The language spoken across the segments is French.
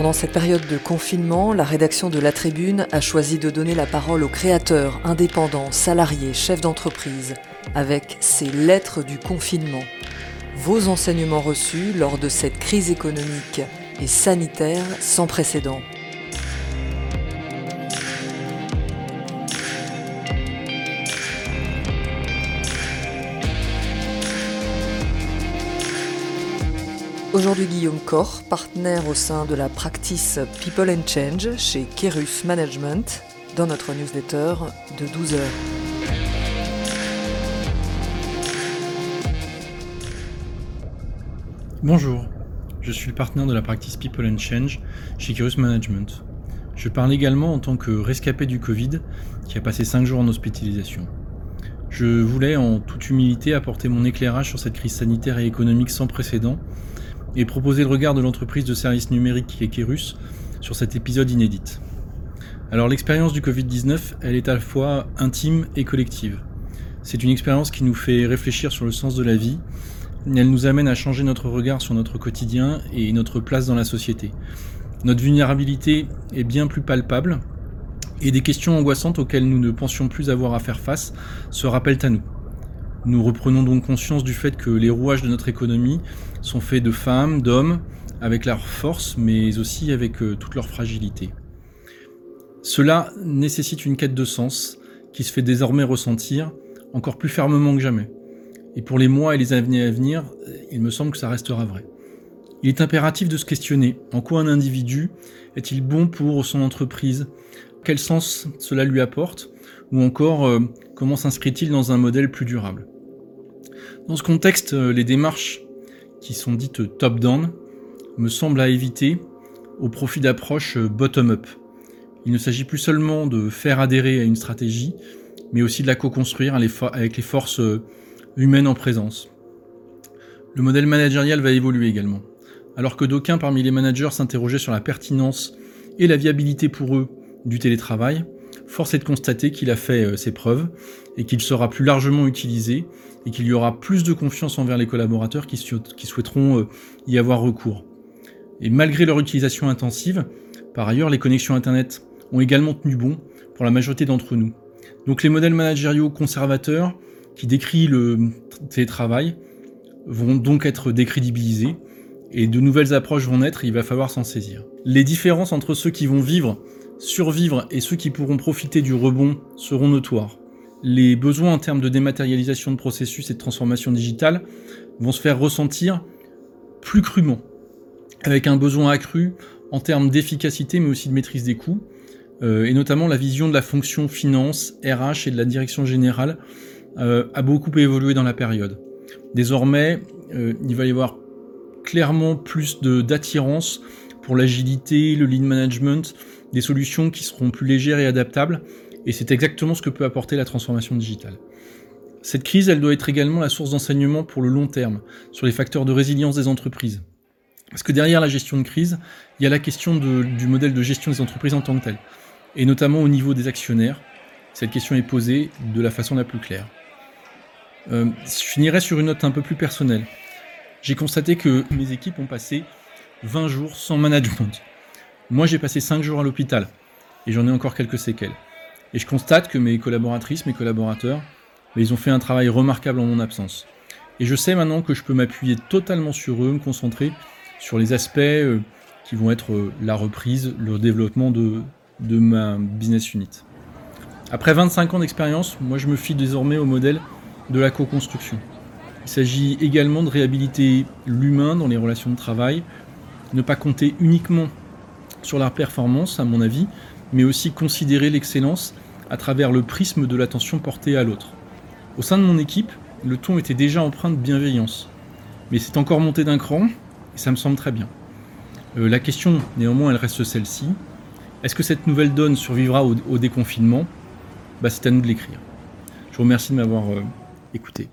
Pendant cette période de confinement, la rédaction de La Tribune a choisi de donner la parole aux créateurs, indépendants, salariés, chefs d'entreprise, avec ces lettres du confinement. Vos enseignements reçus lors de cette crise économique et sanitaire sans précédent. Aujourd'hui Guillaume Corr, partenaire au sein de la practice People and Change chez Kerus Management, dans notre newsletter de 12 heures. Bonjour, je suis le partenaire de la practice People and Change chez Kerus Management. Je parle également en tant que rescapé du Covid qui a passé 5 jours en hospitalisation. Je voulais en toute humilité apporter mon éclairage sur cette crise sanitaire et économique sans précédent et proposer le regard de l'entreprise de services numériques qui est Kerus sur cet épisode inédit. Alors l'expérience du Covid-19, elle est à la fois intime et collective. C'est une expérience qui nous fait réfléchir sur le sens de la vie, elle nous amène à changer notre regard sur notre quotidien et notre place dans la société. Notre vulnérabilité est bien plus palpable et des questions angoissantes auxquelles nous ne pensions plus avoir à faire face se rappellent à nous. Nous reprenons donc conscience du fait que les rouages de notre économie sont faits de femmes, d'hommes, avec leur force, mais aussi avec euh, toute leur fragilité. Cela nécessite une quête de sens qui se fait désormais ressentir encore plus fermement que jamais. Et pour les mois et les années à venir, il me semble que ça restera vrai. Il est impératif de se questionner en quoi un individu est-il bon pour son entreprise, quel sens cela lui apporte, ou encore euh, comment s'inscrit-il dans un modèle plus durable? Dans ce contexte, euh, les démarches qui sont dites top-down me semblent à éviter au profit d'approches euh, bottom-up. Il ne s'agit plus seulement de faire adhérer à une stratégie, mais aussi de la co-construire avec les forces humaines en présence. Le modèle managérial va évoluer également. Alors que d'aucuns parmi les managers s'interrogeaient sur la pertinence et la viabilité pour eux du télétravail, force est de constater qu'il a fait euh, ses preuves et qu'il sera plus largement utilisé et qu'il y aura plus de confiance envers les collaborateurs qui, souhaiteront euh, y avoir recours. Et malgré leur utilisation intensive, par ailleurs, les connexions Internet ont également tenu bon pour la majorité d'entre nous. Donc les modèles managériaux conservateurs qui décrient le télétravail vont donc être décrédibilisés et de nouvelles approches vont naître il va falloir s'en saisir. Les différences entre ceux qui vont vivre survivre et ceux qui pourront profiter du rebond seront notoires. Les besoins en termes de dématérialisation de processus et de transformation digitale vont se faire ressentir plus crûment, avec un besoin accru en termes d'efficacité mais aussi de maîtrise des coûts, euh, et notamment la vision de la fonction finance, RH et de la direction générale euh, a beaucoup évolué dans la période. Désormais, euh, il va y avoir clairement plus d'attirance pour l'agilité, le lean management, des solutions qui seront plus légères et adaptables, et c'est exactement ce que peut apporter la transformation digitale. Cette crise, elle doit être également la source d'enseignement pour le long terme, sur les facteurs de résilience des entreprises. Parce que derrière la gestion de crise, il y a la question du modèle de gestion des entreprises en tant que tel, et notamment au niveau des actionnaires. Cette question est posée de la façon la plus claire. Euh, je finirai sur une note un peu plus personnelle. J'ai constaté que mes équipes ont passé 20 jours sans management. Moi, j'ai passé 5 jours à l'hôpital et j'en ai encore quelques séquelles. Et je constate que mes collaboratrices, mes collaborateurs, ils ont fait un travail remarquable en mon absence. Et je sais maintenant que je peux m'appuyer totalement sur eux, me concentrer sur les aspects euh, qui vont être euh, la reprise, le développement de, de ma business unit. Après 25 ans d'expérience, moi je me fie désormais au modèle de la co-construction. Il s'agit également de réhabiliter l'humain dans les relations de travail, ne pas compter uniquement sur la performance, à mon avis, mais aussi considérer l'excellence à travers le prisme de l'attention portée à l'autre. Au sein de mon équipe, le ton était déjà empreint de bienveillance, mais c'est encore monté d'un cran, et ça me semble très bien. Euh, la question, néanmoins, elle reste celle-ci. Est-ce que cette nouvelle donne survivra au, déconfinement? Bah, C'est à nous de l'écrire. Je vous remercie de m'avoir euh, écouté.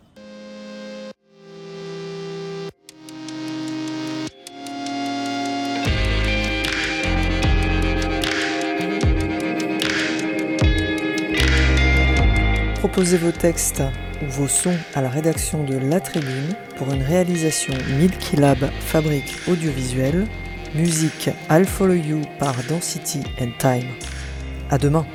Proposez vos textes ou vos sons à la rédaction de La Tribune pour une réalisation Milky Lab Fabrique Audiovisuelle. Musique I'll Follow You par Density and Time. À demain.